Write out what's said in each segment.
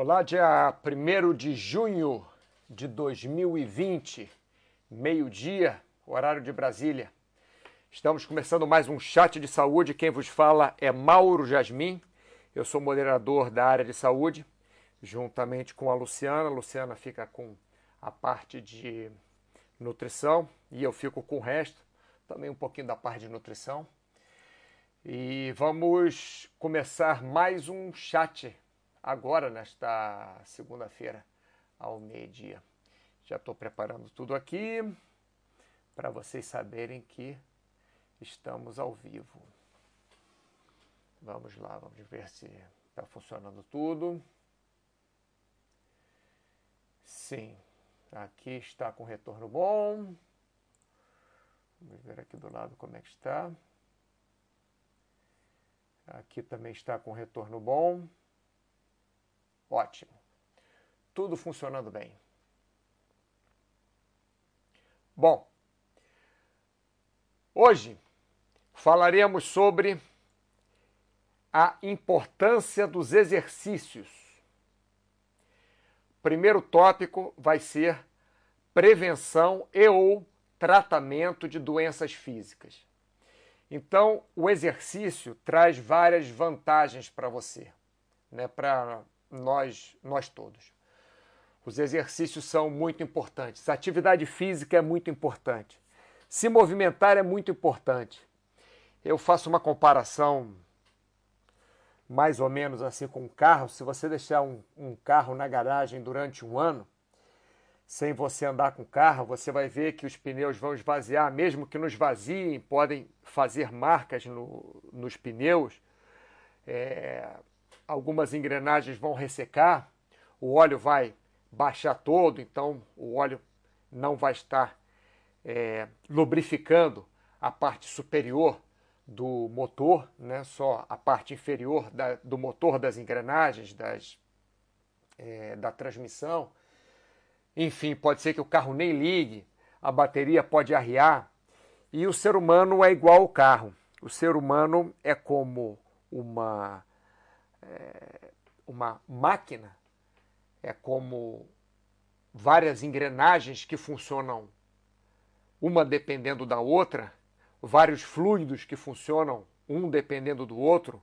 Olá, dia 1 de junho de 2020, meio-dia, horário de Brasília. Estamos começando mais um chat de saúde. Quem vos fala é Mauro Jasmin. Eu sou moderador da área de saúde, juntamente com a Luciana. A Luciana fica com a parte de nutrição e eu fico com o resto, também um pouquinho da parte de nutrição. E vamos começar mais um chat agora, nesta segunda-feira, ao meio-dia. Já estou preparando tudo aqui para vocês saberem que estamos ao vivo. Vamos lá, vamos ver se está funcionando tudo. Sim, aqui está com retorno bom. Vamos ver aqui do lado como é que está. Aqui também está com retorno bom. Ótimo. Tudo funcionando bem. Bom, hoje falaremos sobre a importância dos exercícios. Primeiro tópico vai ser prevenção e ou tratamento de doenças físicas. Então, o exercício traz várias vantagens para você, né, para nós, nós todos. Os exercícios são muito importantes. A atividade física é muito importante. Se movimentar é muito importante. Eu faço uma comparação mais ou menos assim com um carro. Se você deixar um, um carro na garagem durante um ano, sem você andar com o carro, você vai ver que os pneus vão esvaziar, mesmo que nos vaziem, podem fazer marcas no, nos pneus. É, algumas engrenagens vão ressecar, o óleo vai baixar todo, então o óleo não vai estar é, lubrificando a parte superior do motor, né? só a parte inferior da, do motor das engrenagens, das, é, da transmissão. Enfim, pode ser que o carro nem ligue, a bateria pode arriar. E o ser humano é igual ao carro. O ser humano é como uma é, uma máquina, é como várias engrenagens que funcionam uma dependendo da outra, vários fluidos que funcionam um dependendo do outro,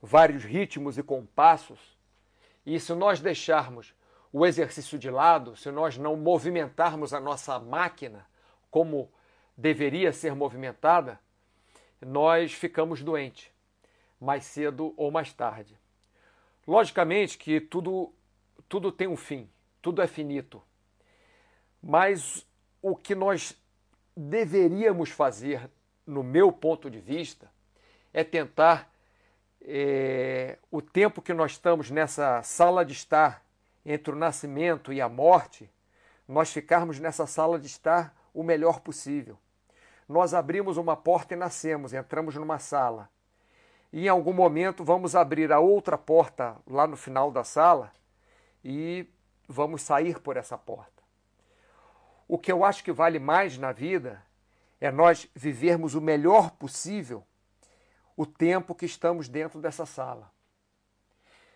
vários ritmos e compassos. E se nós deixarmos o exercício de lado, se nós não movimentarmos a nossa máquina como deveria ser movimentada, nós ficamos doentes mais cedo ou mais tarde. Logicamente que tudo, tudo tem um fim, tudo é finito. Mas o que nós deveríamos fazer, no meu ponto de vista, é tentar é, o tempo que nós estamos nessa sala de estar entre o nascimento e a morte, nós ficarmos nessa sala de estar o melhor possível. Nós abrimos uma porta e nascemos, entramos numa sala e em algum momento vamos abrir a outra porta lá no final da sala e vamos sair por essa porta. O que eu acho que vale mais na vida é nós vivermos o melhor possível o tempo que estamos dentro dessa sala.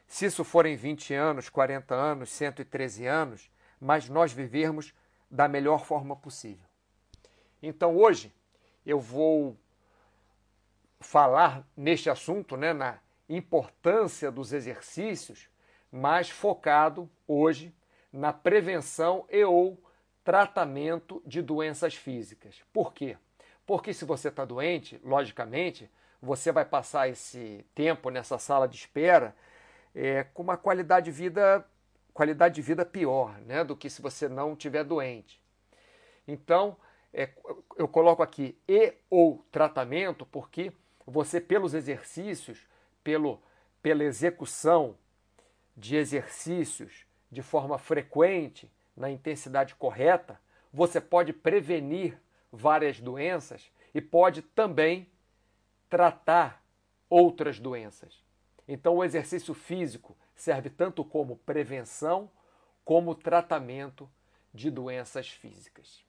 Se isso forem 20 anos, 40 anos, 113 anos, mas nós vivermos da melhor forma possível. Então hoje eu vou falar neste assunto, né, na importância dos exercícios, mas focado hoje na prevenção e ou tratamento de doenças físicas. Por quê? Porque se você está doente, logicamente, você vai passar esse tempo nessa sala de espera é, com uma qualidade de vida qualidade de vida pior, né, do que se você não tiver doente. Então, é, eu coloco aqui e ou tratamento porque você, pelos exercícios, pelo, pela execução de exercícios de forma frequente, na intensidade correta, você pode prevenir várias doenças e pode também tratar outras doenças. Então, o exercício físico serve tanto como prevenção como tratamento de doenças físicas.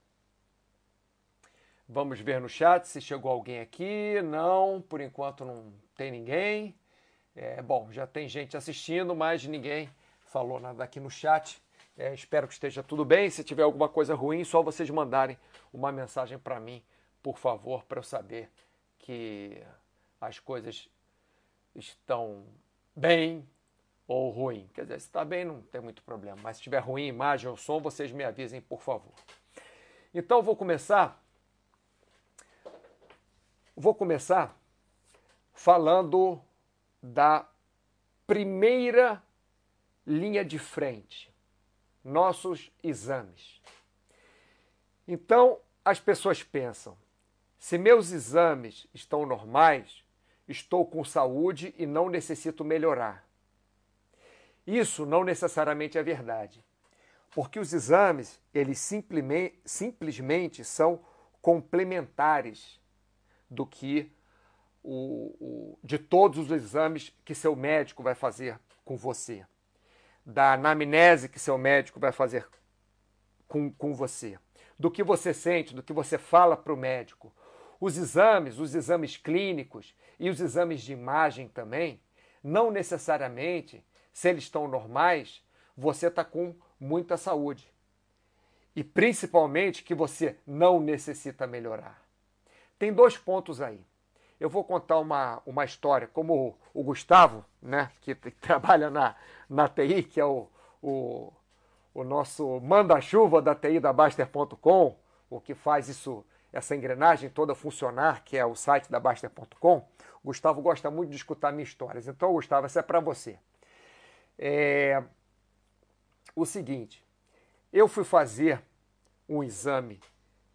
Vamos ver no chat se chegou alguém aqui. Não, por enquanto não tem ninguém. É, bom, já tem gente assistindo, mas ninguém falou nada aqui no chat. É, espero que esteja tudo bem. Se tiver alguma coisa ruim, só vocês mandarem uma mensagem para mim, por favor, para eu saber que as coisas estão bem ou ruim. Quer dizer, se está bem, não tem muito problema. Mas se estiver ruim imagem ou som, vocês me avisem, por favor. Então, vou começar. Vou começar falando da primeira linha de frente, nossos exames. Então, as pessoas pensam: se meus exames estão normais, estou com saúde e não necessito melhorar. Isso não necessariamente é verdade, porque os exames, eles simplesmente, simplesmente são complementares do que o, o, de todos os exames que seu médico vai fazer com você, da anamnese que seu médico vai fazer com, com você, do que você sente, do que você fala para o médico. Os exames, os exames clínicos e os exames de imagem também, não necessariamente, se eles estão normais, você está com muita saúde. E principalmente que você não necessita melhorar. Tem dois pontos aí. Eu vou contar uma, uma história, como o, o Gustavo, né, que, trabalha na, na TI, que é o, o, o nosso manda-chuva da TI da Baster.com, o que faz isso, essa engrenagem toda funcionar, que é o site da Baster.com. Gustavo gosta muito de escutar minhas histórias. Então, Gustavo, essa é para você. É o seguinte, eu fui fazer um exame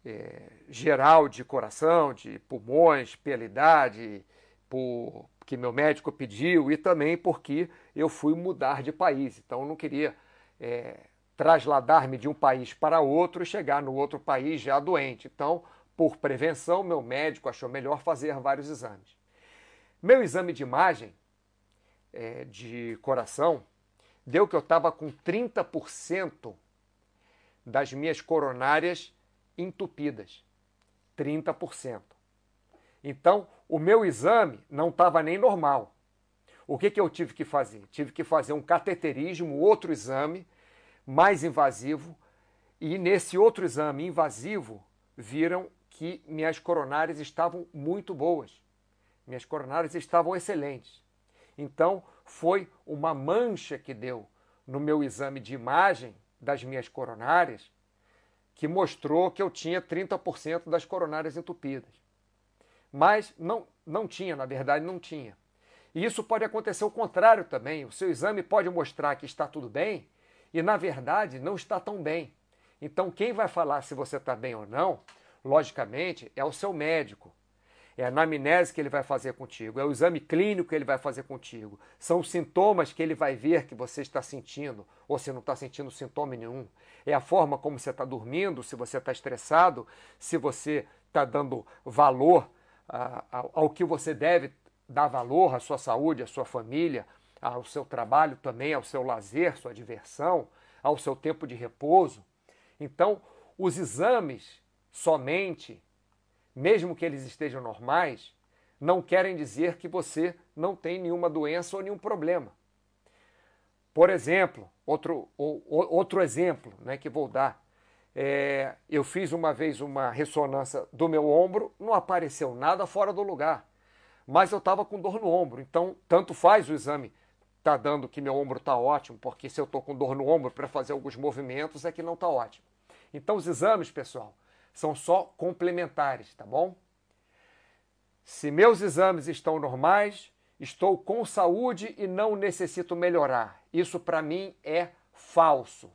é, geral de coração, de pulmões, pela idade, por, que meu médico pediu e também porque eu fui mudar de país. Então eu não queria é, trasladar-me de um país para outro e chegar no outro país já doente. Então, por prevenção, meu médico achou melhor fazer vários exames. Meu exame de imagem é, de coração deu que eu estava com 30% das minhas coronárias entupidas. 30%. Então, o meu exame não estava nem normal. O que, que eu tive que fazer? Tive que fazer um cateterismo, outro exame mais invasivo, e nesse outro exame invasivo viram que minhas coronárias estavam muito boas. Minhas coronárias estavam excelentes. Então, foi uma mancha que deu no meu exame de imagem das minhas coronárias que mostrou que eu tinha 30% das coronárias entupidas. Mas não, não tinha, na verdade, não tinha. E isso pode acontecer o contrário também. O seu exame pode mostrar que está tudo bem e, na verdade, não está tão bem. Então, quem vai falar se você está bem ou não, logicamente, é o seu médico. É a anamnese que ele vai fazer contigo, é o exame clínico que ele vai fazer contigo, são os sintomas que ele vai ver que você está sentindo, ou se não está sentindo sintoma nenhum. É a forma como você está dormindo, se você está estressado, se você está dando valor uh, ao, ao que você deve dar valor à sua saúde, à sua família, ao seu trabalho também, ao seu lazer, sua diversão, ao seu tempo de repouso. Então, os exames somente mesmo que eles estejam normais, não querem dizer que você não tem nenhuma doença ou nenhum problema. Por exemplo, outro, outro exemplo né, que vou dar. É, eu fiz uma vez uma ressonância do meu ombro, não apareceu nada fora do lugar, mas eu estava com dor no ombro, então tanto faz o exame está dando que meu ombro está ótimo, porque se eu estou com dor no ombro para fazer alguns movimentos é que não está ótimo. Então os exames, pessoal, são só complementares, tá bom? Se meus exames estão normais, estou com saúde e não necessito melhorar. Isso para mim é falso.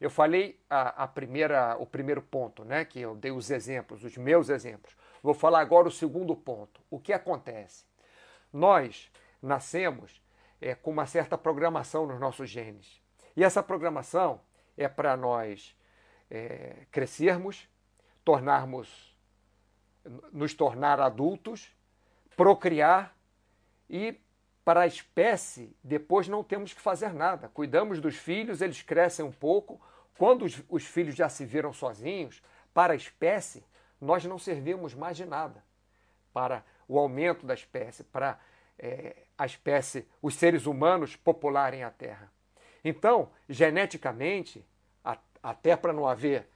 Eu falei a, a, primeira, o primeiro ponto, né? Que eu dei os exemplos, os meus exemplos. Vou falar agora o segundo ponto. O que acontece? Nós nascemos é, com uma certa programação nos nossos genes. E essa programação é para nós é, crescermos, tornarmos, nos tornar adultos, procriar e para a espécie depois não temos que fazer nada. Cuidamos dos filhos, eles crescem um pouco. Quando os, os filhos já se viram sozinhos, para a espécie nós não servimos mais de nada. Para o aumento da espécie, para é, a espécie, os seres humanos popularem a Terra. Então, geneticamente, até para não haver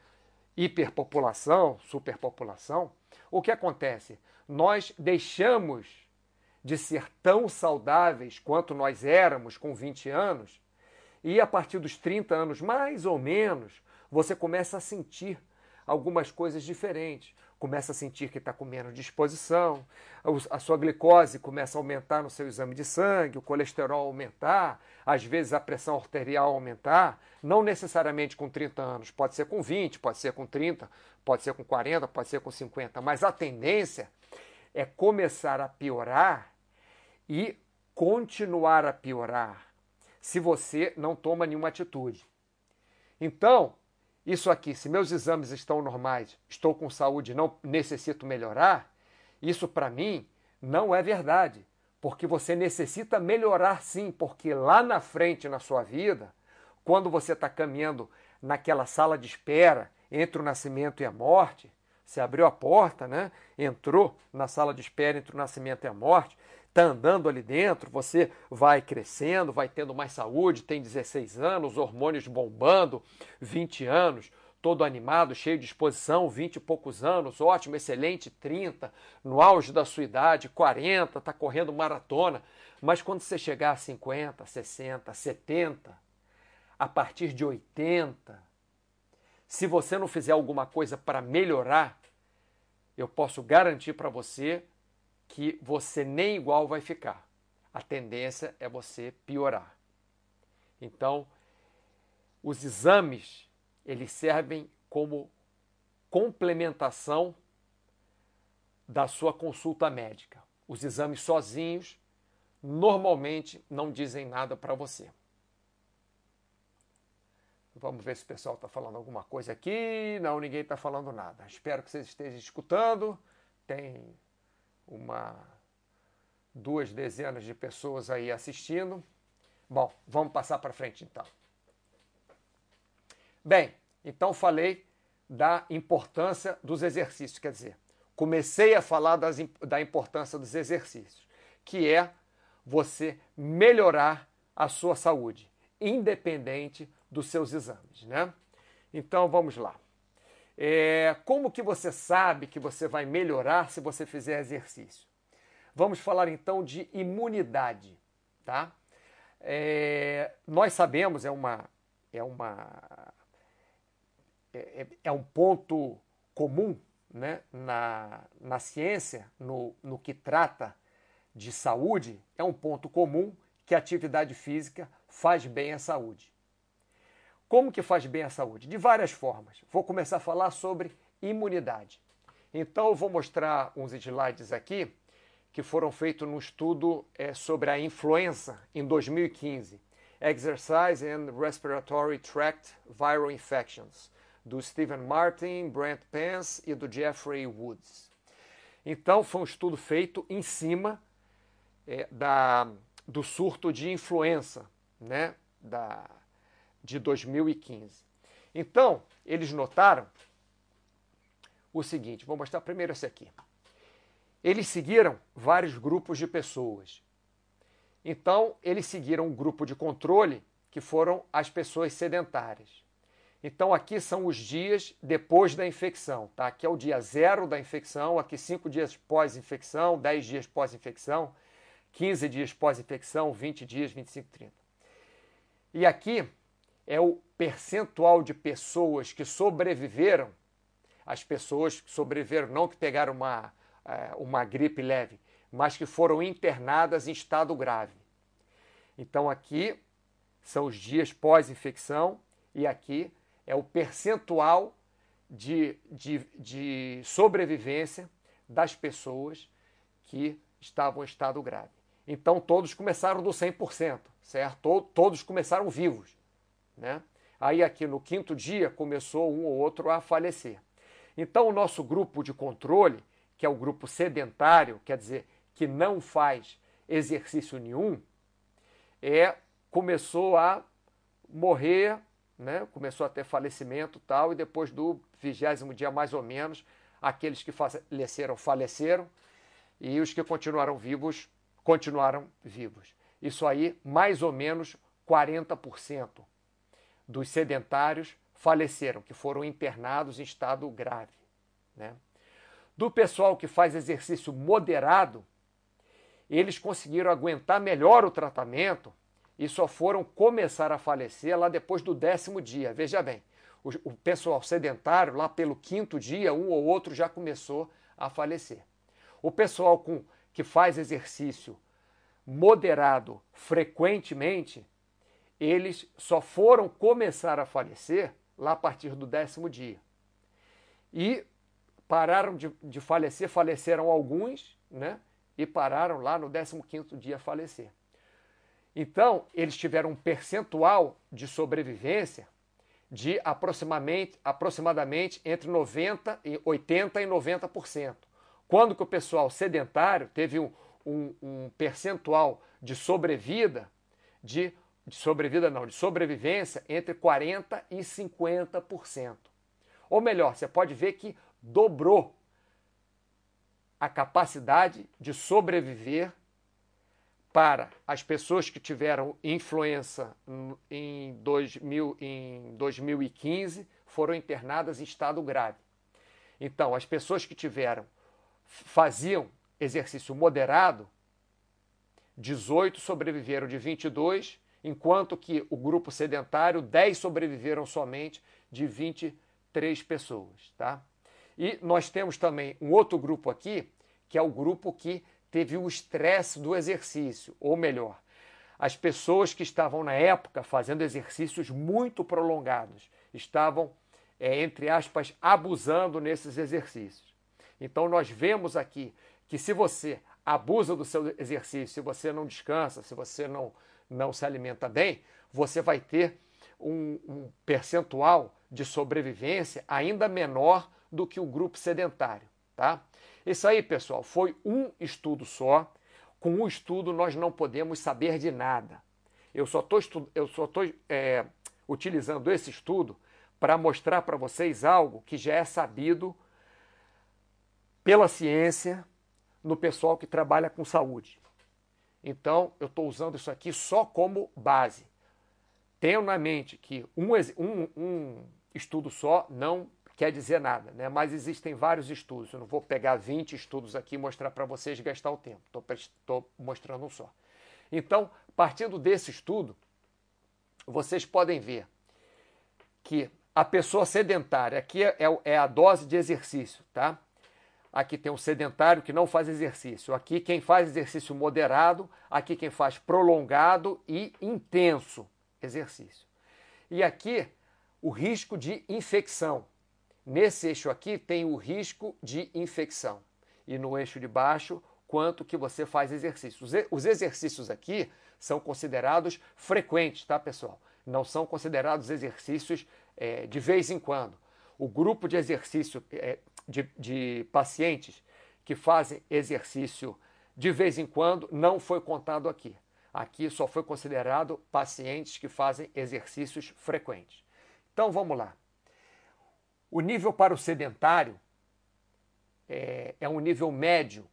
hiperpopulação, superpopulação, o que acontece? Nós deixamos de ser tão saudáveis quanto nós éramos com 20 anos, e a partir dos 30 anos, mais ou menos, você começa a sentir algumas coisas diferentes. Começa a sentir que está com menos disposição, a sua glicose começa a aumentar no seu exame de sangue, o colesterol aumentar, às vezes a pressão arterial aumentar, não necessariamente com 30 anos, pode ser com 20, pode ser com 30, pode ser com 40, pode ser com 50, mas a tendência é começar a piorar e continuar a piorar se você não toma nenhuma atitude. Então, isso aqui, se meus exames estão normais, estou com saúde, não necessito melhorar, isso para mim não é verdade, porque você necessita melhorar sim, porque lá na frente na sua vida, quando você está caminhando naquela sala de espera entre o nascimento e a morte, você abriu a porta, né? Entrou na sala de espera entre o nascimento e a morte, está andando ali dentro, você vai crescendo, vai tendo mais saúde, tem 16 anos, hormônios bombando, 20 anos, todo animado, cheio de disposição, 20 e poucos anos, ótimo, excelente, 30, no auge da sua idade, 40, está correndo maratona. Mas quando você chegar a 50, 60, 70, a partir de 80, se você não fizer alguma coisa para melhorar, eu posso garantir para você que você nem igual vai ficar. A tendência é você piorar. Então, os exames, eles servem como complementação da sua consulta médica. Os exames sozinhos normalmente não dizem nada para você. Vamos ver se o pessoal está falando alguma coisa aqui. Não, ninguém está falando nada. Espero que vocês estejam escutando. Tem uma duas dezenas de pessoas aí assistindo. Bom, vamos passar para frente então. Bem, então falei da importância dos exercícios, quer dizer, comecei a falar das, da importância dos exercícios, que é você melhorar a sua saúde, independente dos seus exames, né? Então vamos lá. É, como que você sabe que você vai melhorar se você fizer exercício? Vamos falar então de imunidade, tá? É, nós sabemos, é uma, é uma é, é, é um ponto comum né, na, na ciência, no, no que trata de saúde, é um ponto comum que a atividade física faz bem à saúde. Como que faz bem à saúde? De várias formas. Vou começar a falar sobre imunidade. Então, eu vou mostrar uns slides aqui que foram feitos num estudo é, sobre a influenza em 2015. Exercise and Respiratory Tract Viral Infections, do Stephen Martin, Brent Pence e do Jeffrey Woods. Então, foi um estudo feito em cima é, da, do surto de influenza, né, da, de 2015. Então, eles notaram o seguinte: vou mostrar primeiro esse aqui. Eles seguiram vários grupos de pessoas. Então, eles seguiram um grupo de controle, que foram as pessoas sedentárias. Então, aqui são os dias depois da infecção. Tá? Aqui é o dia zero da infecção, aqui cinco dias pós-infecção, 10 dias pós-infecção, 15 dias pós-infecção, 20 dias, 25, 30. E aqui é o percentual de pessoas que sobreviveram, as pessoas que sobreviveram, não que pegaram uma, é, uma gripe leve, mas que foram internadas em estado grave. Então aqui são os dias pós-infecção e aqui é o percentual de, de, de sobrevivência das pessoas que estavam em estado grave. Então todos começaram do 100%, certo? Todos começaram vivos. Né? Aí, aqui no quinto dia, começou um ou outro a falecer. Então, o nosso grupo de controle, que é o grupo sedentário, quer dizer, que não faz exercício nenhum, é começou a morrer, né? começou a ter falecimento tal, e depois do vigésimo dia, mais ou menos, aqueles que faleceram, faleceram, e os que continuaram vivos, continuaram vivos. Isso aí, mais ou menos, 40% dos sedentários faleceram, que foram internados em estado grave. Né? Do pessoal que faz exercício moderado, eles conseguiram aguentar melhor o tratamento e só foram começar a falecer lá depois do décimo dia. Veja bem, o, o pessoal sedentário, lá pelo quinto dia, um ou outro já começou a falecer. O pessoal com, que faz exercício moderado frequentemente, eles só foram começar a falecer lá a partir do décimo dia. E pararam de, de falecer, faleceram alguns, né? E pararam lá no 15 dia a falecer. Então, eles tiveram um percentual de sobrevivência de aproximadamente, aproximadamente entre 90 e 80 e 90%. Quando que o pessoal sedentário teve um, um, um percentual de sobrevida de, de sobrevida não, de sobrevivência entre 40 e 50%. Ou melhor, você pode ver que dobrou a capacidade de sobreviver para as pessoas que tiveram influenza em, 2000, em 2015 foram internadas em estado grave. Então, as pessoas que tiveram faziam exercício moderado, 18 sobreviveram de 22, enquanto que o grupo sedentário, 10 sobreviveram somente de 23 pessoas, tá? E nós temos também um outro grupo aqui, que é o grupo que teve o estresse do exercício, ou melhor, as pessoas que estavam na época fazendo exercícios muito prolongados, estavam, é, entre aspas, abusando nesses exercícios. Então nós vemos aqui que se você abusa do seu exercício, se você não descansa, se você não, não se alimenta bem, você vai ter um, um percentual de sobrevivência ainda menor do que o grupo sedentário, tá? Isso aí, pessoal, foi um estudo só. Com um estudo nós não podemos saber de nada. Eu só estou é, utilizando esse estudo para mostrar para vocês algo que já é sabido pela ciência no pessoal que trabalha com saúde. Então, eu estou usando isso aqui só como base. Tenham na mente que um, um, um estudo só não quer dizer nada, né? mas existem vários estudos. Eu não vou pegar 20 estudos aqui e mostrar para vocês gastar o tempo. Estou mostrando um só. Então, partindo desse estudo, vocês podem ver que a pessoa sedentária, aqui é, é a dose de exercício, tá? Aqui tem um sedentário que não faz exercício. Aqui quem faz exercício moderado, aqui quem faz prolongado e intenso exercício. E aqui o risco de infecção. Nesse eixo aqui tem o risco de infecção. E no eixo de baixo, quanto que você faz exercício. Os exercícios aqui são considerados frequentes, tá, pessoal? Não são considerados exercícios é, de vez em quando. O grupo de exercício é, de, de pacientes que fazem exercício de vez em quando não foi contado aqui. Aqui só foi considerado pacientes que fazem exercícios frequentes. Então vamos lá. O nível para o sedentário é, é um nível médio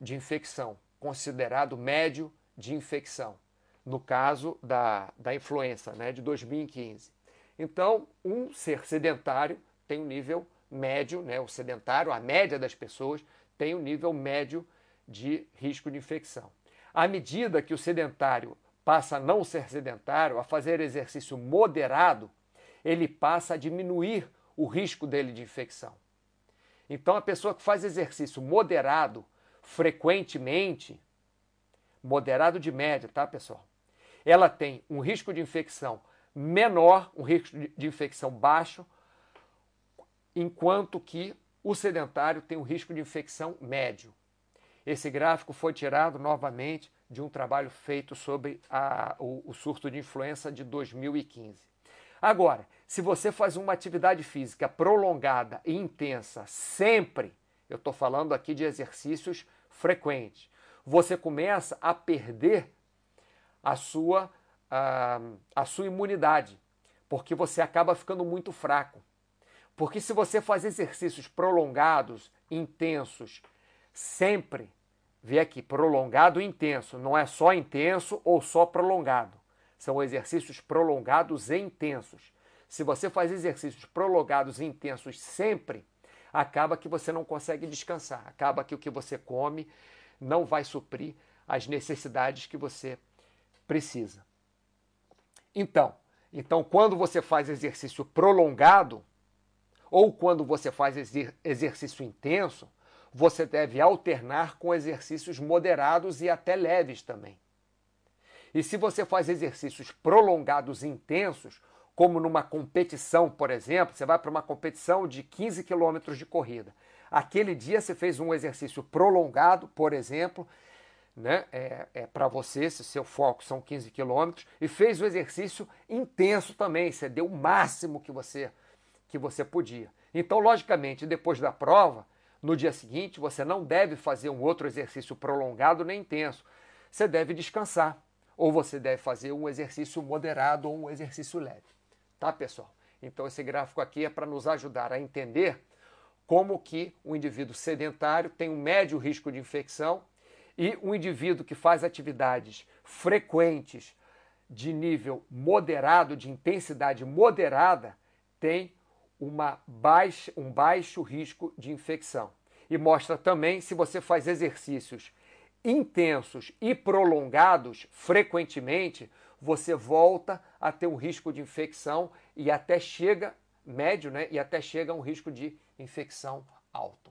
de infecção, considerado médio de infecção, no caso da, da influenza né, de 2015. Então, um ser sedentário tem um nível médio, né, o sedentário, a média das pessoas, tem um nível médio de risco de infecção. À medida que o sedentário passa a não ser sedentário, a fazer exercício moderado, ele passa a diminuir o risco dele de infecção. Então, a pessoa que faz exercício moderado, frequentemente, moderado de média, tá, pessoal? Ela tem um risco de infecção menor, um risco de infecção baixo, enquanto que o sedentário tem um risco de infecção médio. Esse gráfico foi tirado novamente de um trabalho feito sobre a, o, o surto de influenza de 2015. Agora, se você faz uma atividade física prolongada e intensa sempre, eu estou falando aqui de exercícios frequentes, você começa a perder a sua, a, a sua imunidade, porque você acaba ficando muito fraco. Porque se você faz exercícios prolongados, intensos, sempre, vê aqui, prolongado e intenso, não é só intenso ou só prolongado São exercícios prolongados e intensos. Se você faz exercícios prolongados e intensos sempre, acaba que você não consegue descansar, acaba que o que você come não vai suprir as necessidades que você precisa. Então, então quando você faz exercício prolongado ou quando você faz exercício intenso, você deve alternar com exercícios moderados e até leves também. E se você faz exercícios prolongados e intensos, como numa competição, por exemplo, você vai para uma competição de 15 quilômetros de corrida. Aquele dia você fez um exercício prolongado, por exemplo, né? é, é para você, se seu foco são 15 quilômetros, e fez o exercício intenso também, você deu o máximo que você, que você podia. Então, logicamente, depois da prova, no dia seguinte, você não deve fazer um outro exercício prolongado nem intenso. Você deve descansar, ou você deve fazer um exercício moderado ou um exercício leve tá, pessoal? Então esse gráfico aqui é para nos ajudar a entender como que o indivíduo sedentário tem um médio risco de infecção e um indivíduo que faz atividades frequentes de nível moderado, de intensidade moderada, tem uma baixa, um baixo risco de infecção. E mostra também se você faz exercícios intensos e prolongados frequentemente, você volta a ter um risco de infecção e até chega médio, né? E até chega a um risco de infecção alto.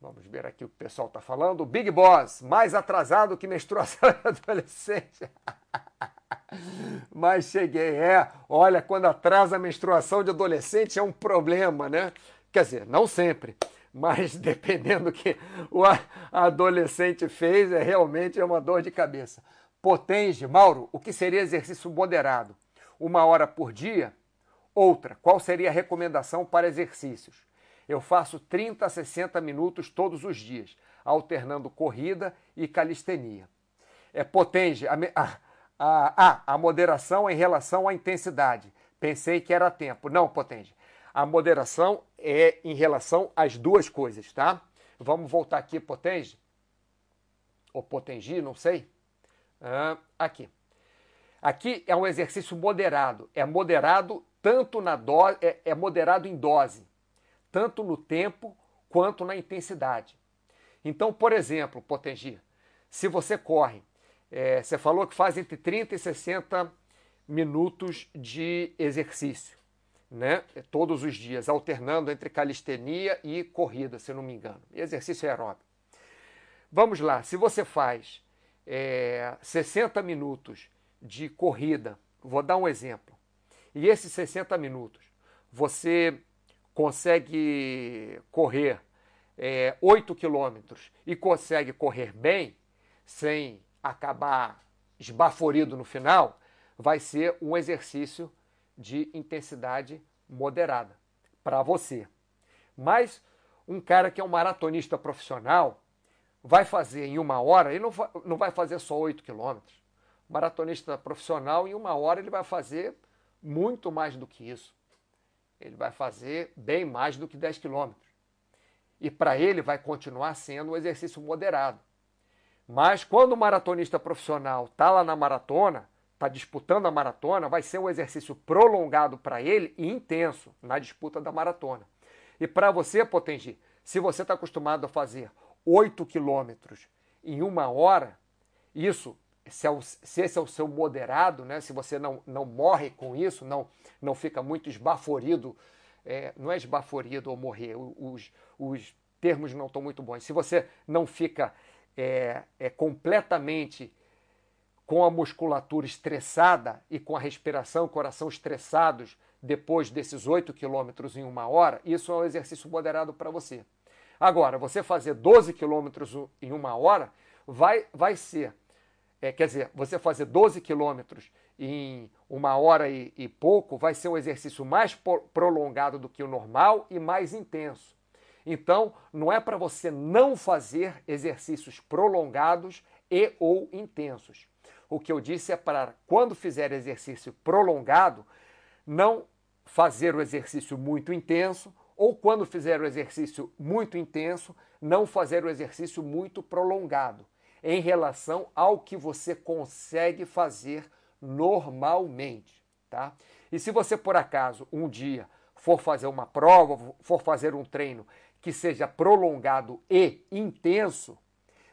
Vamos ver aqui o que o pessoal está falando. Big Boss, mais atrasado que menstruação adolescente. Mas cheguei, é. Olha, quando atrasa a menstruação de adolescente é um problema, né? Quer dizer, não sempre, mas dependendo do que o adolescente fez, é realmente é uma dor de cabeça. Potenge, Mauro, o que seria exercício moderado? Uma hora por dia? Outra, qual seria a recomendação para exercícios? Eu faço 30 a 60 minutos todos os dias, alternando corrida e calistenia. É potenge, a, a, a, a moderação em relação à intensidade. Pensei que era tempo. Não, potenge. A moderação é em relação às duas coisas, tá? Vamos voltar aqui, potenge. Ou potengi, não sei. Ah, aqui. Aqui é um exercício moderado. É moderado tanto na dose, é, é moderado em dose, tanto no tempo quanto na intensidade. Então, por exemplo, Potengi, se você corre, é, você falou que faz entre 30 e 60 minutos de exercício, né? Todos os dias, alternando entre calistenia e corrida, se não me engano. Exercício aeróbico. Vamos lá, se você faz é, 60 minutos de corrida, vou dar um exemplo, e esses 60 minutos você consegue correr é, 8 quilômetros e consegue correr bem, sem acabar esbaforido no final, vai ser um exercício de intensidade moderada para você. Mas um cara que é um maratonista profissional, vai fazer em uma hora, ele não vai, fazer só 8 quilômetros. Maratonista profissional, em uma hora, ele vai fazer muito mais do que isso. Ele vai fazer bem mais do que 10 quilômetros. E para ele vai continuar sendo um exercício moderado. Mas quando o maratonista profissional está lá na maratona, está disputando a maratona, vai ser um exercício prolongado para ele e intenso na disputa da maratona. E para você, Potengi, se você está acostumado a fazer 8 quilômetros em uma hora, isso, se, é se, esse é o seu moderado, né, se você não, não morre com isso, não, não fica muito esbaforido, é, não é esbaforido ou morrer, os, os termos não estão muito bons. Se você não fica é, é, completamente com a musculatura estressada e com a respiração, coração estressados depois desses 8 quilômetros em uma hora, isso é um exercício moderado para você. Agora, você fazer 12 quilômetros em uma hora vai, vai ser, é, quer dizer, você fazer 12 quilômetros em uma hora e, e, pouco vai ser um exercício mais prolongado do que o normal e mais intenso. Então, não é para você não fazer exercícios prolongados e ou intensos. O que eu disse é para, quando fizer exercício prolongado, não fazer o exercício muito intenso ou quando fizer o exercício muito intenso, não fazer o exercício muito prolongado. em relação ao que você consegue fazer normalmente, tá? E se você por acaso um dia for fazer uma prova, for fazer um treino que seja prolongado e intenso,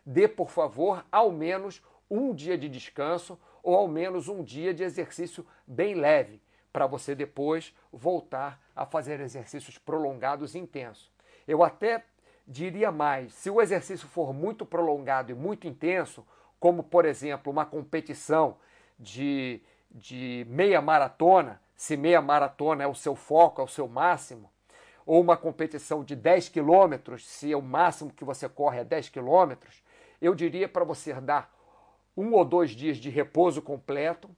dê por favor ao menos um dia de descanso ou ao menos um dia de exercício bem leve, para você depois voltar a fazer exercícios prolongados e intensos. Eu até diria mais: se o exercício for muito prolongado e muito intenso, como por exemplo uma competição de, de meia maratona, se meia maratona é o seu foco, é o seu máximo, ou uma competição de 10 quilômetros, se é o máximo que você corre é 10 quilômetros, eu diria para você dar um ou dois dias de repouso completo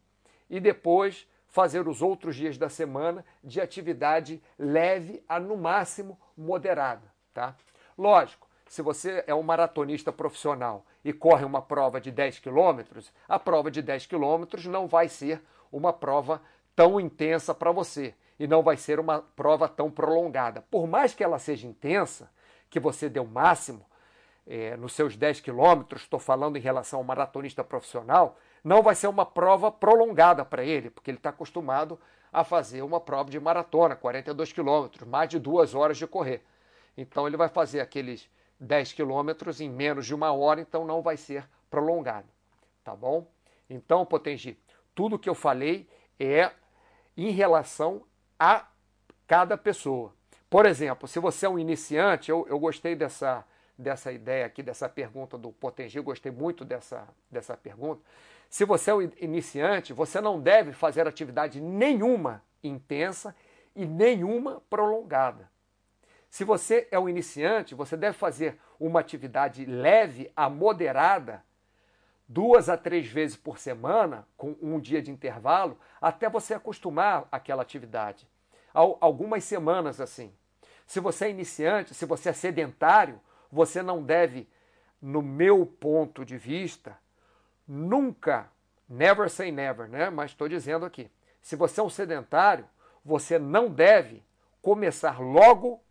e depois fazer os outros dias da semana de atividade leve a no máximo moderada, tá? Lógico, se você é um maratonista profissional e corre uma prova de 10 quilômetros, a prova de 10 quilômetros não vai ser uma prova tão intensa para você e não vai ser uma prova tão prolongada. Por mais que ela seja intensa, que você dê o máximo é, nos seus 10 quilômetros, estou falando em relação ao maratonista profissional, não vai ser uma prova prolongada para ele, porque ele está acostumado a fazer uma prova de maratona, 42 quilômetros, mais de duas horas de correr. Então ele vai fazer aqueles 10 quilômetros em menos de uma hora, então não vai ser prolongado. Tá bom? Então, Potengi, tudo que eu falei é em relação a cada pessoa. Por exemplo, se você é um iniciante, eu, eu gostei dessa, dessa ideia aqui, dessa pergunta do Potengi, gostei muito dessa, dessa pergunta. Se você é um iniciante, você não deve fazer atividade nenhuma intensa e nenhuma prolongada. Se você é um iniciante, você deve fazer uma atividade leve a moderada, duas a três vezes por semana, com um dia de intervalo, até você acostumar àquela atividade. Algumas semanas assim. Se você é iniciante, se você é sedentário, você não deve, no meu ponto de vista, nunca, never say never, né? Mas estou dizendo aqui, se você é um sedentário, você não deve começar logo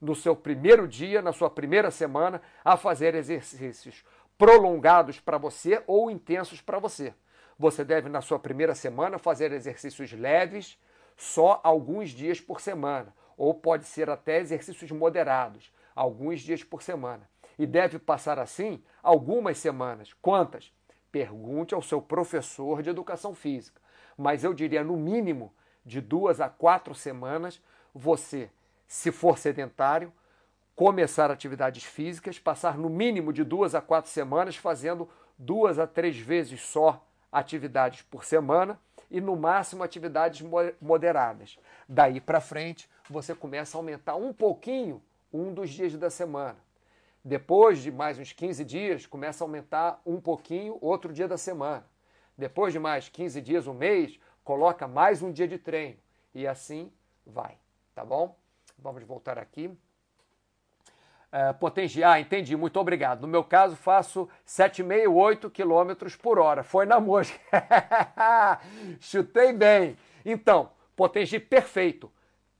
no seu primeiro dia, na sua primeira semana, a fazer exercícios prolongados para você ou intensos para você. Você deve, na sua primeira semana, fazer exercícios leves, só alguns dias por semana, ou pode ser até exercícios moderados, alguns dias por semana. E deve passar assim algumas semanas. Quantas? Pergunte ao seu professor de educação física. Mas eu diria, no mínimo, de duas a quatro semanas, você se for sedentário, começar atividades físicas, passar no mínimo de duas a quatro semanas fazendo duas a três vezes só atividades por semana e no máximo atividades moderadas. Daí para frente, você começa a aumentar um pouquinho um dos dias da semana. Depois de mais uns 15 dias, começa a aumentar um pouquinho outro dia da semana. Depois de mais 15 dias, um mês, coloca mais um dia de treino. E assim vai, tá bom? Vamos voltar aqui. Uh, potenciar, entendi, muito obrigado. No meu caso, faço 7,68 km por hora. Foi na mosca. Chutei bem. Então, potengi perfeito.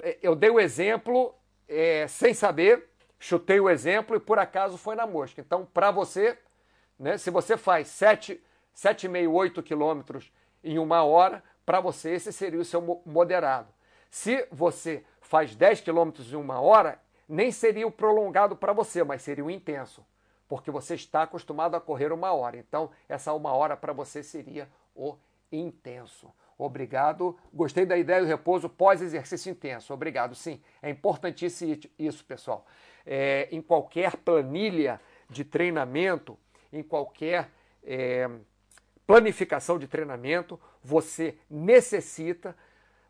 É, eu dei o exemplo é, sem saber, chutei o exemplo e por acaso foi na mosca. Então, para você, né, se você faz 7,68 km em uma hora, para você esse seria o seu moderado. Se você faz 10 quilômetros em uma hora, nem seria o prolongado para você, mas seria o intenso, porque você está acostumado a correr uma hora. Então, essa uma hora para você seria o intenso. Obrigado. Gostei da ideia do repouso pós-exercício intenso. Obrigado. Sim, é importantíssimo isso, pessoal. É, em qualquer planilha de treinamento, em qualquer é, planificação de treinamento, você necessita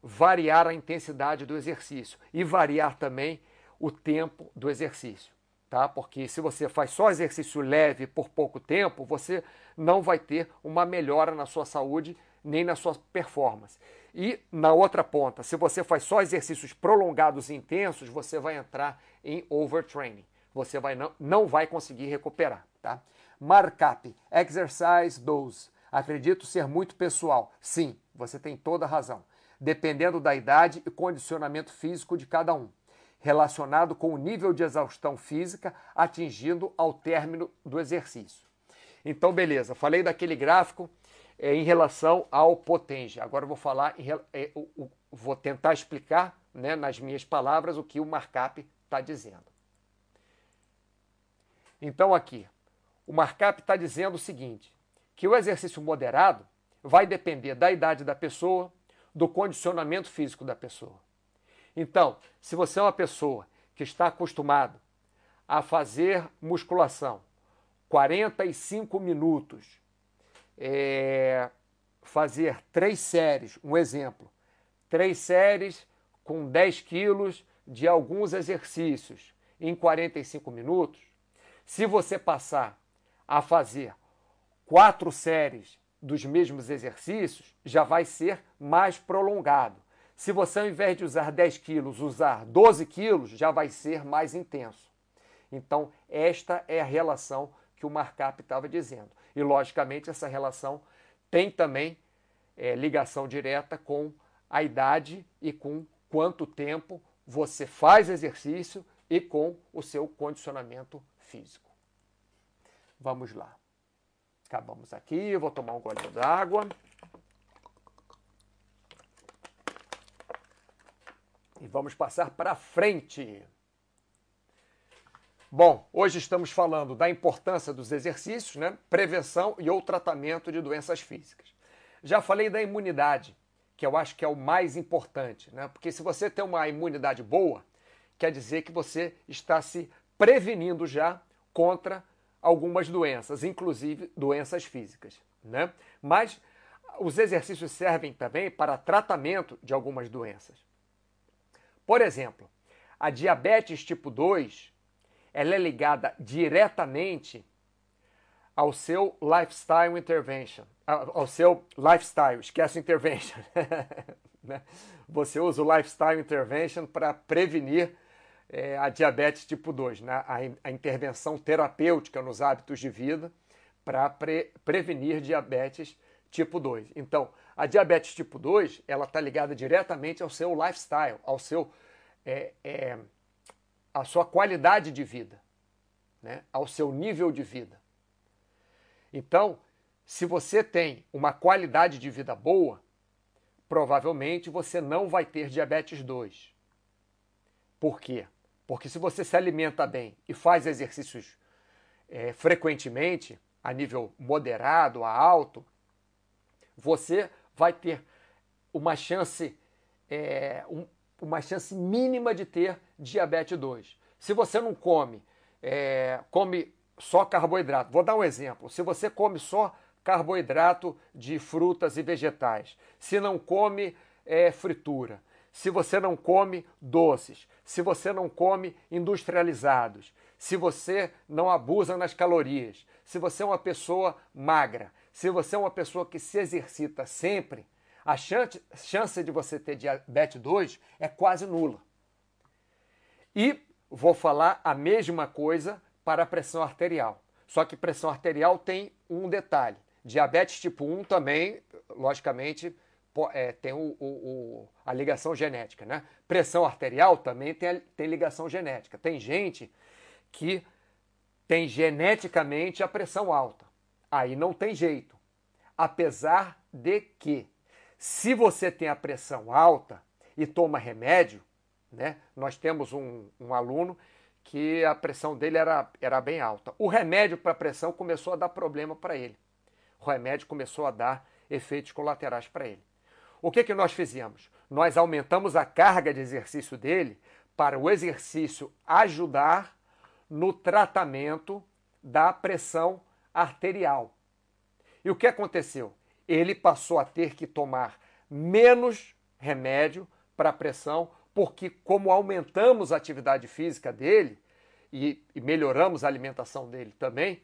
variar a intensidade do exercício e variar também o tempo do exercício, tá? Porque se você faz só exercício leve por pouco tempo, você não vai ter uma melhora na sua saúde nem na sua performance. E na outra ponta, se você faz só exercícios prolongados e intensos, você vai entrar em overtraining. Você vai não, não vai conseguir recuperar, tá? Markup, exercise dose. Acredito ser muito pessoal. Sim, você tem toda a razão dependendo da idade e condicionamento físico de cada um, relacionado com o nível de exaustão física atingido ao término do exercício. Então, beleza, falei daquele gráfico é, em relação ao potenge. Agora vou falar, em, é, o, o, vou tentar explicar né, nas minhas palavras o que o markup está dizendo. Então, aqui, o markup está dizendo o seguinte: que o exercício moderado vai depender da idade da pessoa, do condicionamento físico da pessoa. Então, se você é uma pessoa que está acostumado a fazer musculação 45 minutos, é, fazer três séries, um exemplo, três séries com 10 quilos de alguns exercícios em 45 minutos, se você passar a fazer quatro séries dos mesmos exercícios, já vai ser mais prolongado. Se você, ao invés de usar 10 quilos, usar 12 quilos, já vai ser mais intenso. Então, esta é a relação que o markup estava dizendo. E, logicamente, essa relação tem também é, ligação direta com a idade e com quanto tempo você faz exercício e com o seu condicionamento físico. Vamos lá. Acabamos aqui, vou tomar um golinho d'água. E vamos passar para frente. Bom, hoje estamos falando da importância dos exercícios, né? prevenção e ou tratamento de doenças físicas. Já falei da imunidade, que eu acho que é o mais importante, né? porque se você tem uma imunidade boa, quer dizer que você está se prevenindo já contra algumas doenças, inclusive doenças físicas. Né? Mas os exercícios servem também para tratamento de algumas doenças. Por exemplo, a diabetes tipo 2 ela é ligada diretamente ao seu lifestyle intervention, ao seu lifestyle, esquece intervention. Né? Você usa o lifestyle intervention para prevenir é, a diabetes tipo 2, né? a, a, intervenção terapêutica nos hábitos de vida para pre, prevenir diabetes tipo 2. Então, a diabetes tipo 2 ela está ligada diretamente ao seu lifestyle, ao seu, é, é, à sua qualidade de vida, né? ao seu nível de vida. Então, se você tem uma qualidade de vida boa, provavelmente você não vai ter diabetes 2. Por quê? Porque se você se alimenta bem e faz exercícios é, frequentemente, a nível moderado a alto, você vai ter uma chance, é, um, uma chance mínima de ter diabetes 2. Se você não come, é, come só carboidrato, vou dar um exemplo. Se você come só carboidrato de frutas e vegetais, se não come é, fritura, se você não come doces, se você não come industrializados, se você não abusa nas calorias, se você é uma pessoa magra, se você é uma pessoa que se exercita sempre, a chance de você ter diabetes 2 é quase nula. E vou falar a mesma coisa para a pressão arterial. Só que pressão arterial tem um detalhe. Diabetes tipo 1 também, logicamente, é, tem o, o, o, a ligação genética, né? Pressão arterial também tem, tem ligação genética. Tem gente que tem geneticamente a pressão alta. Aí não tem jeito. Apesar de que, se você tem a pressão alta e toma remédio, né? Nós temos um, um aluno que a pressão dele era, era bem alta. O remédio para pressão começou a dar problema para ele. O remédio começou a dar efeitos colaterais para ele. O que, que nós fizemos? Nós aumentamos a carga de exercício dele para o exercício ajudar no tratamento da pressão arterial. E o que aconteceu? Ele passou a ter que tomar menos remédio para a pressão, porque, como aumentamos a atividade física dele e, e melhoramos a alimentação dele também,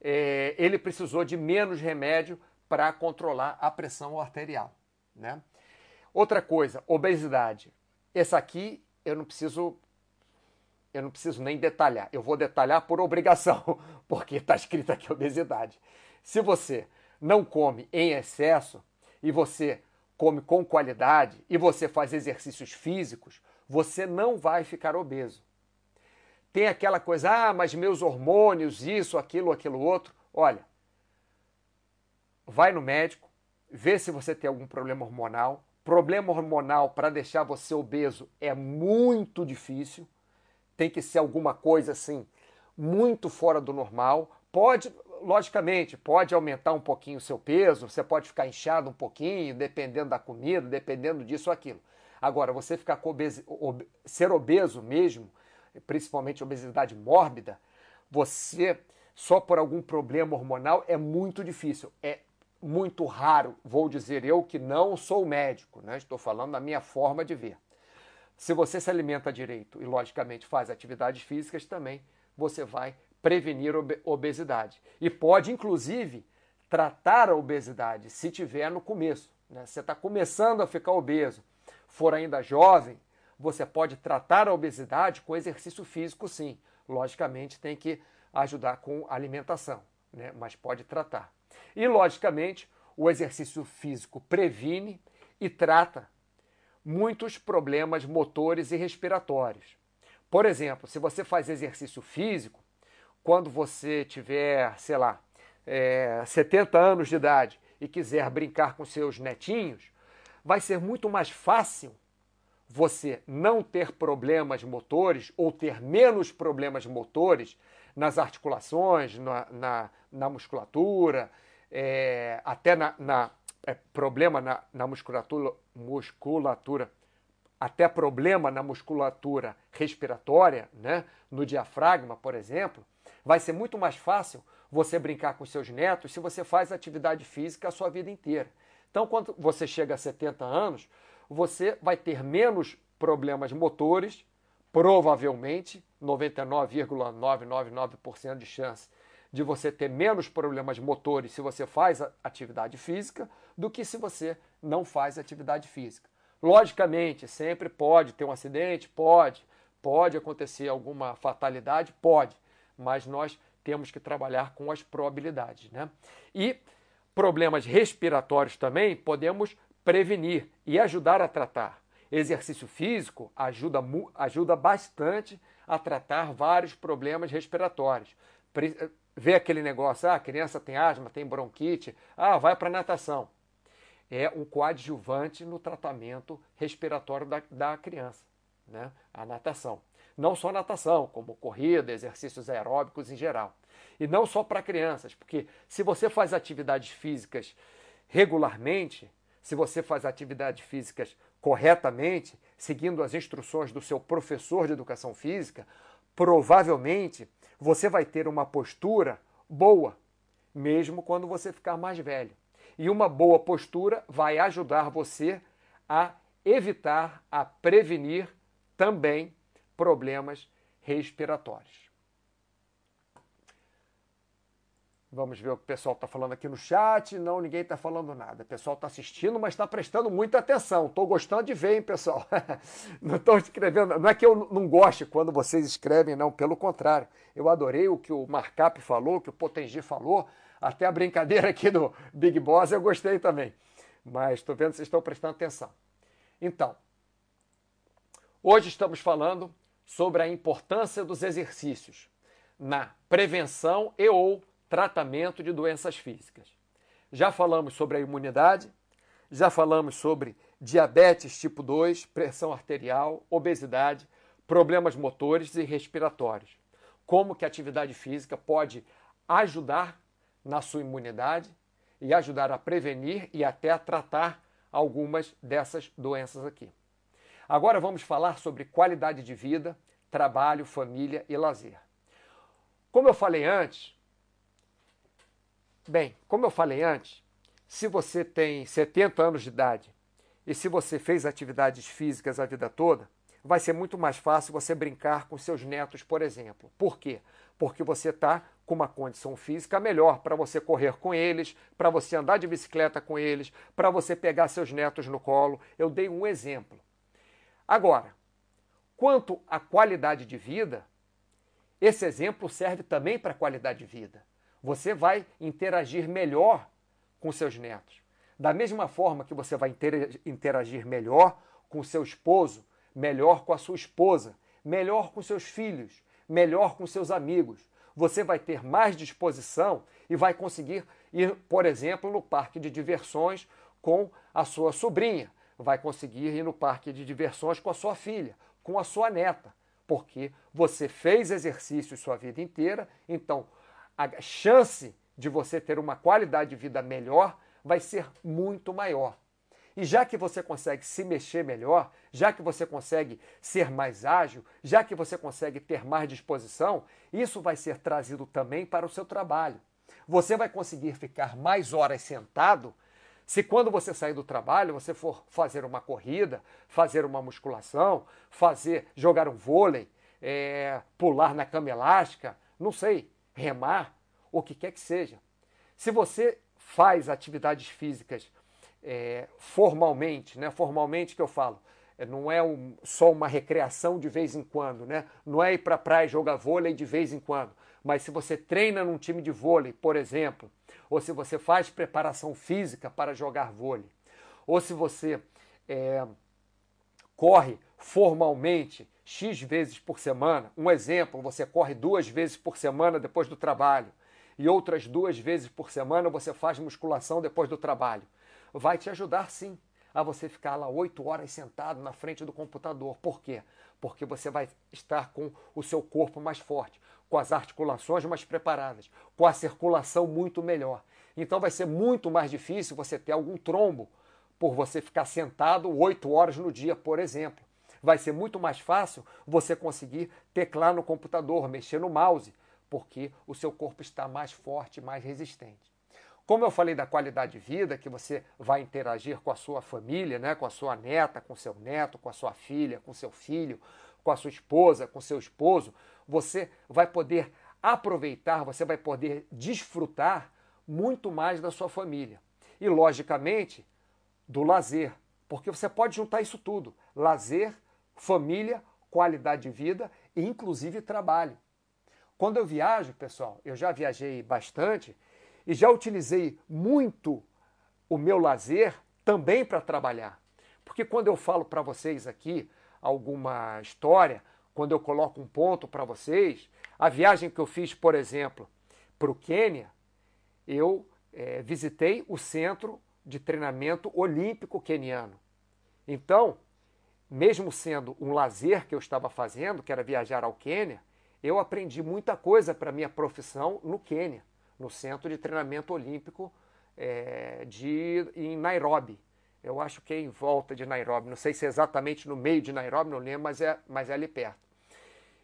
é, ele precisou de menos remédio para controlar a pressão arterial. Né? Outra coisa, obesidade. Essa aqui eu não preciso eu não preciso nem detalhar. Eu vou detalhar por obrigação, porque está escrito aqui obesidade. Se você não come em excesso e você come com qualidade e você faz exercícios físicos, você não vai ficar obeso. Tem aquela coisa, ah, mas meus hormônios, isso, aquilo, aquilo outro. Olha, vai no médico, vê se você tem algum problema hormonal. Problema hormonal para deixar você obeso é muito difícil. Tem que ser alguma coisa assim muito fora do normal. Pode, logicamente, pode aumentar um pouquinho o seu peso, você pode ficar inchado um pouquinho, dependendo da comida, dependendo disso ou aquilo. Agora, você ficar com obesi ob ser obeso mesmo, principalmente obesidade mórbida, você só por algum problema hormonal é muito difícil. É muito raro, vou dizer eu que não sou médico, né? estou falando da minha forma de ver. Se você se alimenta direito e, logicamente, faz atividades físicas também, você vai prevenir obesidade. E pode, inclusive, tratar a obesidade se tiver no começo. Né? Você está começando a ficar obeso, for ainda jovem, você pode tratar a obesidade com exercício físico, sim. Logicamente, tem que ajudar com alimentação, né? mas pode tratar. E, logicamente, o exercício físico previne e trata muitos problemas motores e respiratórios. Por exemplo, se você faz exercício físico, quando você tiver, sei lá, é, 70 anos de idade e quiser brincar com seus netinhos, vai ser muito mais fácil você não ter problemas motores ou ter menos problemas motores nas articulações, na, na, na musculatura, é, até na, na é, problema na, na musculatura, musculatura, até problema na musculatura respiratória, né, no diafragma, por exemplo, vai ser muito mais fácil você brincar com seus netos se você faz atividade física a sua vida inteira. Então, quando você chega a 70 anos, você vai ter menos problemas motores, provavelmente 99,999% de chance de você ter menos problemas motores se você faz atividade física do que se você não faz atividade física. Logicamente, sempre pode ter um acidente, pode, pode acontecer alguma fatalidade, pode, mas nós temos que trabalhar com as probabilidades, né? E problemas respiratórios também podemos prevenir e ajudar a tratar. Exercício físico ajuda, ajuda bastante a tratar vários problemas respiratórios vê aquele negócio, ah, a criança tem asma, tem bronquite, ah, vai para natação. É um coadjuvante no tratamento respiratório da, da criança, né? a natação. Não só natação, como corrida, exercícios aeróbicos em geral. E não só para crianças, porque se você faz atividades físicas regularmente, se você faz atividades físicas corretamente, seguindo as instruções do seu professor de educação física, provavelmente você vai ter uma postura boa, mesmo quando você ficar mais velho. E uma boa postura vai ajudar você a evitar, a prevenir também problemas respiratórios. Vamos ver o que o pessoal está falando aqui no chat. Não, ninguém está falando nada. O pessoal está assistindo, mas está prestando muita atenção. Estou gostando de ver, hein, pessoal? não estou escrevendo. Não é que eu não goste quando vocês escrevem, não. Pelo contrário. Eu adorei o que o Markup falou, o que o Potengi falou. Até a brincadeira aqui do Big Boss eu gostei também. Mas estou vendo que vocês estão prestando atenção. Então, hoje estamos falando sobre a importância dos exercícios na prevenção e ou tratamento de doenças físicas. Já falamos sobre a imunidade, já falamos sobre diabetes tipo 2, pressão arterial, obesidade, problemas motores e respiratórios. Como que a atividade física pode ajudar na sua imunidade e ajudar a prevenir e até a tratar algumas dessas doenças aqui. Agora vamos falar sobre qualidade de vida, trabalho, família e lazer. Como eu falei antes, Bem, como eu falei antes, se você tem 70 anos de idade e se você fez atividades físicas a vida toda, vai ser muito mais fácil você brincar com seus netos, por exemplo. Por quê? Porque você está com uma condição física melhor para você correr com eles, para você andar de bicicleta com eles, para você pegar seus netos no colo. Eu dei um exemplo. Agora, quanto à qualidade de vida, esse exemplo serve também para a qualidade de vida. Você vai interagir melhor com seus netos. Da mesma forma que você vai interagir melhor com seu esposo, melhor com a sua esposa, melhor com seus filhos, melhor com seus amigos. Você vai ter mais disposição e vai conseguir ir, por exemplo, no parque de diversões com a sua sobrinha, vai conseguir ir no parque de diversões com a sua filha, com a sua neta, porque você fez exercício sua vida inteira, então a chance de você ter uma qualidade de vida melhor vai ser muito maior. E já que você consegue se mexer melhor, já que você consegue ser mais ágil, já que você consegue ter mais disposição, isso vai ser trazido também para o seu trabalho. Você vai conseguir ficar mais horas sentado se quando você sair do trabalho, você for fazer uma corrida, fazer uma musculação, fazer jogar um vôlei, é, pular na cama elástica, não sei, remar, o que quer que seja. Se você faz atividades físicas é, formalmente, né? Formalmente que eu falo, é, não é um, só uma recreação de vez em quando, né? Não é ir para a praia jogar vôlei de vez em quando. Mas se você treina num time de vôlei, por exemplo, ou se você faz preparação física para jogar vôlei, ou se você é, corre formalmente X vezes por semana, um exemplo, você corre duas vezes por semana depois do trabalho, e outras duas vezes por semana você faz musculação depois do trabalho vai te ajudar sim a você ficar lá oito horas sentado na frente do computador. Por quê? Porque você vai estar com o seu corpo mais forte, com as articulações mais preparadas, com a circulação muito melhor. Então vai ser muito mais difícil você ter algum trombo por você ficar sentado oito horas no dia, por exemplo. Vai ser muito mais fácil você conseguir teclar no computador, mexer no mouse, porque o seu corpo está mais forte, mais resistente. Como eu falei da qualidade de vida, que você vai interagir com a sua família, né, com a sua neta, com seu neto, com a sua filha, com seu filho, com a sua esposa, com seu esposo, você vai poder aproveitar, você vai poder desfrutar muito mais da sua família. E, logicamente, do lazer, porque você pode juntar isso tudo: lazer, família, qualidade de vida e, inclusive, trabalho. Quando eu viajo, pessoal, eu já viajei bastante e já utilizei muito o meu lazer também para trabalhar. Porque quando eu falo para vocês aqui alguma história, quando eu coloco um ponto para vocês, a viagem que eu fiz, por exemplo, para o Quênia, eu é, visitei o centro de treinamento olímpico queniano. Então, mesmo sendo um lazer que eu estava fazendo, que era viajar ao Quênia, eu aprendi muita coisa para minha profissão no Quênia no Centro de Treinamento Olímpico é, de, em Nairobi. Eu acho que é em volta de Nairobi. Não sei se é exatamente no meio de Nairobi, não lembro, mas é, mas é ali perto.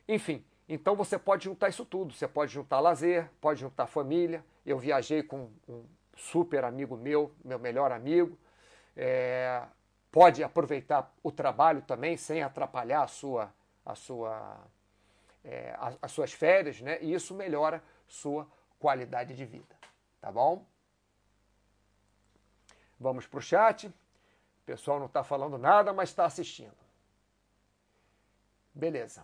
Enfim, então você pode juntar isso tudo. Você pode juntar lazer, pode juntar família. Eu viajei com um super amigo meu, meu melhor amigo. É, pode aproveitar o trabalho também sem atrapalhar a sua, a sua, é, as, as suas férias, né? E isso melhora sua qualidade de vida. Tá bom? Vamos para o chat. O pessoal não está falando nada, mas está assistindo. Beleza.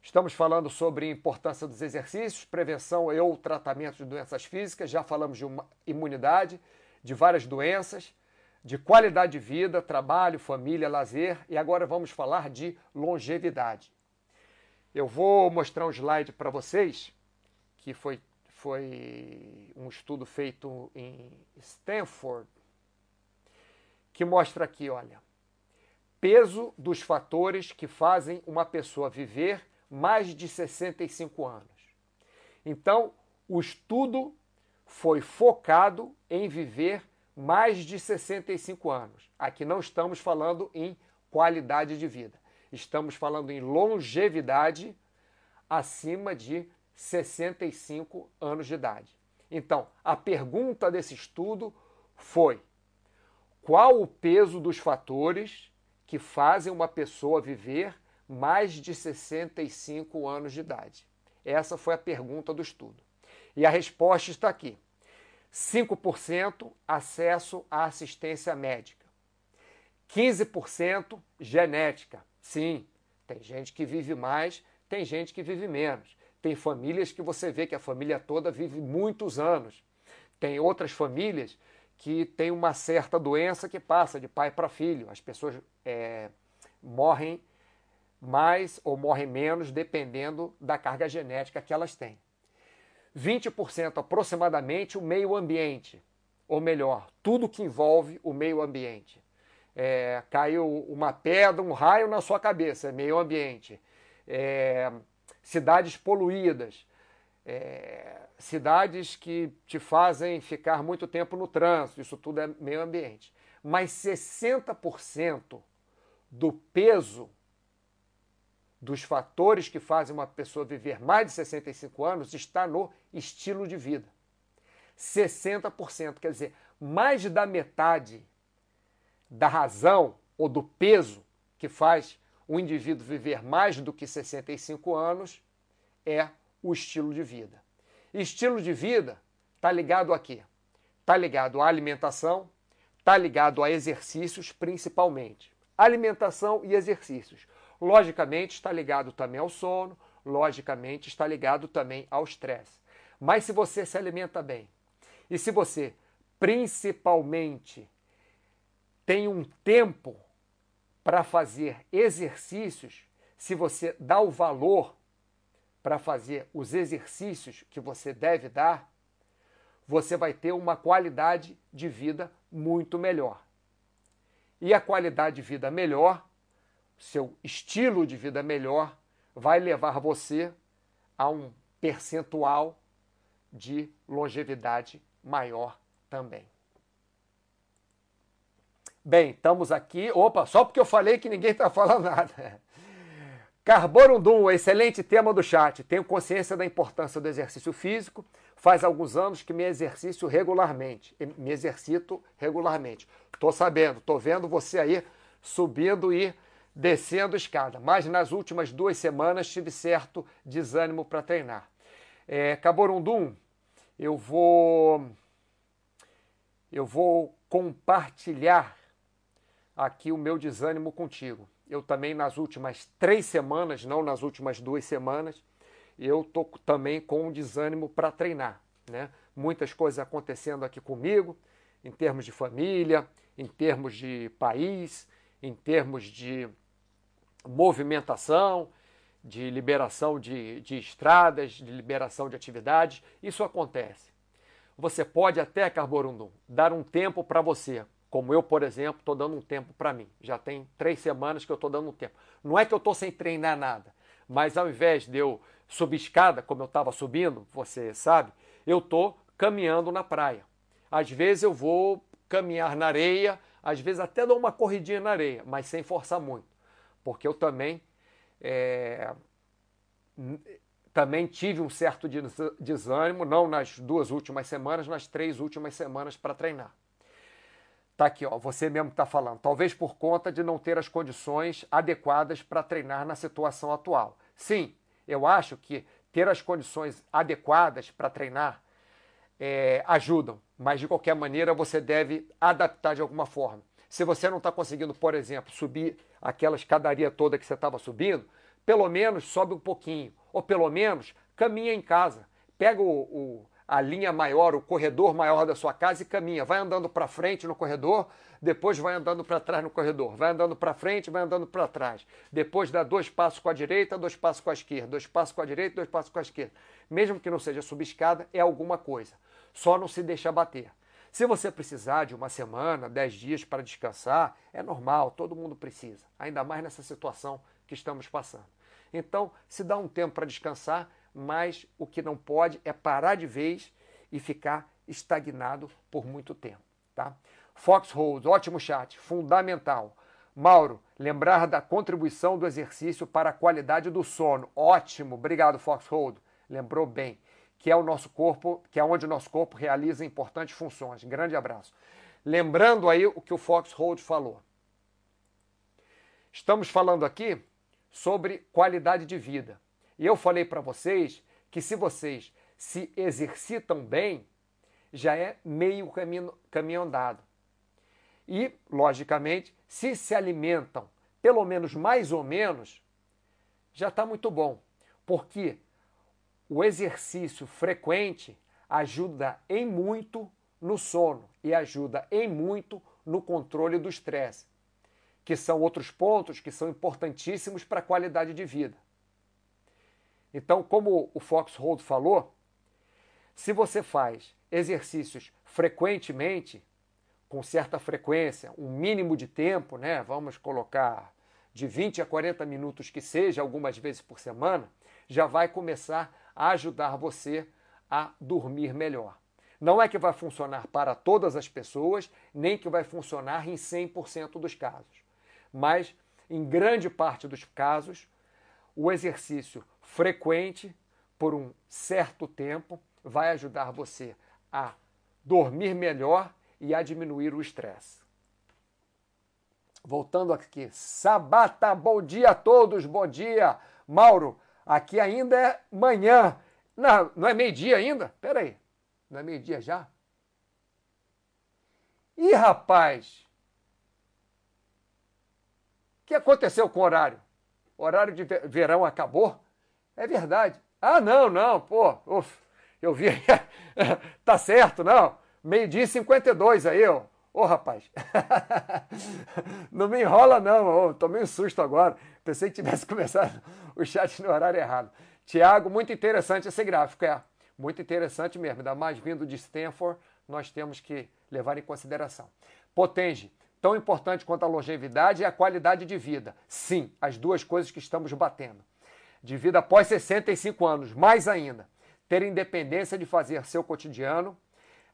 Estamos falando sobre a importância dos exercícios, prevenção e ou tratamento de doenças físicas. Já falamos de imunidade, de várias doenças, de qualidade de vida, trabalho, família, lazer. E agora vamos falar de longevidade. Eu vou mostrar um slide para vocês que foi foi um estudo feito em Stanford que mostra aqui, olha, peso dos fatores que fazem uma pessoa viver mais de 65 anos. Então, o estudo foi focado em viver mais de 65 anos. Aqui não estamos falando em qualidade de vida, estamos falando em longevidade acima de 65 anos de idade. Então, a pergunta desse estudo foi: qual o peso dos fatores que fazem uma pessoa viver mais de 65 anos de idade? Essa foi a pergunta do estudo. E a resposta está aqui: 5% acesso à assistência médica, 15% genética. Sim, tem gente que vive mais, tem gente que vive menos. Tem famílias que você vê que a família toda vive muitos anos. Tem outras famílias que têm uma certa doença que passa de pai para filho. As pessoas é, morrem mais ou morrem menos dependendo da carga genética que elas têm. 20% aproximadamente o meio ambiente, ou melhor, tudo que envolve o meio ambiente. É, caiu uma pedra, um raio na sua cabeça, é meio ambiente. É, cidades poluídas, é, cidades que te fazem ficar muito tempo no trânsito, isso tudo é meio ambiente. Mas 60% do peso dos fatores que fazem uma pessoa viver mais de 65 anos está no estilo de vida. 60%, quer dizer, mais da metade da razão ou do peso que faz o indivíduo viver mais do que 65 anos é o estilo de vida. Estilo de vida está ligado a quê? Está ligado à alimentação, está ligado a exercícios principalmente. Alimentação e exercícios. Logicamente está ligado também ao sono, logicamente está ligado também ao estresse. Mas se você se alimenta bem e se você principalmente tem um tempo para fazer exercícios, se você dá o valor para fazer os exercícios que você deve dar, você vai ter uma qualidade de vida muito melhor. E a qualidade de vida melhor, seu estilo de vida melhor, vai levar você a um percentual de longevidade maior também. Bem, estamos aqui. Opa, só porque eu falei que ninguém está falando nada. Carborundum, excelente tema do chat. Tenho consciência da importância do exercício físico. Faz alguns anos que me exercício regularmente. Me exercito regularmente. Estou sabendo, estou vendo você aí subindo e descendo escada. Mas nas últimas duas semanas tive certo desânimo para treinar. É, Caborundum, eu vou eu vou compartilhar aqui o meu desânimo contigo eu também nas últimas três semanas, não nas últimas duas semanas, eu tô também com um desânimo para treinar, né? Muitas coisas acontecendo aqui comigo, em termos de família, em termos de país, em termos de movimentação, de liberação de, de estradas, de liberação de atividades. Isso acontece. Você pode até, Carborundum, dar um tempo para você como eu, por exemplo, estou dando um tempo para mim. Já tem três semanas que eu estou dando um tempo. Não é que eu estou sem treinar nada, mas ao invés de eu subir escada, como eu estava subindo, você sabe, eu estou caminhando na praia. Às vezes eu vou caminhar na areia, às vezes até dou uma corridinha na areia, mas sem forçar muito, porque eu também é, também tive um certo desânimo, não nas duas últimas semanas, nas três últimas semanas para treinar. Tá aqui, ó, você mesmo está falando. Talvez por conta de não ter as condições adequadas para treinar na situação atual. Sim, eu acho que ter as condições adequadas para treinar é, ajudam, mas de qualquer maneira você deve adaptar de alguma forma. Se você não está conseguindo, por exemplo, subir aquela escadaria toda que você estava subindo, pelo menos sobe um pouquinho, ou pelo menos caminha em casa. Pega o, o a linha maior, o corredor maior da sua casa e caminha. Vai andando para frente no corredor, depois vai andando para trás no corredor. Vai andando para frente, vai andando para trás. Depois dá dois passos com a direita, dois passos com a esquerda. Dois passos com a direita, dois passos com a esquerda. Mesmo que não seja subescada, é alguma coisa. Só não se deixa bater. Se você precisar de uma semana, dez dias para descansar, é normal, todo mundo precisa. Ainda mais nessa situação que estamos passando. Então, se dá um tempo para descansar, mas o que não pode é parar de vez e ficar estagnado por muito tempo. Tá? Foxhold, ótimo chat, fundamental. Mauro, lembrar da contribuição do exercício para a qualidade do sono. Ótimo, obrigado Foxhold. Lembrou bem, que é o nosso corpo, que é onde o nosso corpo realiza importantes funções. Grande abraço. Lembrando aí o que o Foxhold falou. Estamos falando aqui sobre qualidade de vida. E eu falei para vocês que se vocês se exercitam bem, já é meio caminho, caminho andado. E, logicamente, se se alimentam pelo menos mais ou menos, já está muito bom. Porque o exercício frequente ajuda em muito no sono e ajuda em muito no controle do estresse, que são outros pontos que são importantíssimos para a qualidade de vida. Então, como o Foxhold falou, Se você faz exercícios frequentemente, com certa frequência, um mínimo de tempo, né? Vamos colocar de 20 a 40 minutos que seja, algumas vezes por semana, já vai começar ajudar você a dormir melhor. Não é que vai funcionar para todas as pessoas, nem que vai funcionar em 100% dos casos. Mas, em grande parte dos casos, o exercício frequente, por um certo tempo, vai ajudar você a dormir melhor e a diminuir o estresse. Voltando aqui, Sabata, bom dia a todos, bom dia. Mauro, aqui ainda é manhã. Não, não é meio-dia ainda? Pera aí, não é meio-dia já? Ih, rapaz! O que aconteceu com o horário? O horário de verão acabou? É verdade. Ah, não, não, pô, uf, eu vi. tá certo, não. Meio-dia e 52 aí, ó. Ô, rapaz, não me enrola não, oh, tomei um susto agora. Pensei que tivesse começado o chat no horário errado. Tiago, muito interessante esse gráfico, é. Muito interessante mesmo, ainda mais vindo de Stanford, nós temos que levar em consideração. Potenge, tão importante quanto a longevidade é a qualidade de vida. Sim, as duas coisas que estamos batendo. De vida após 65 anos, mais ainda. Ter independência de fazer seu cotidiano,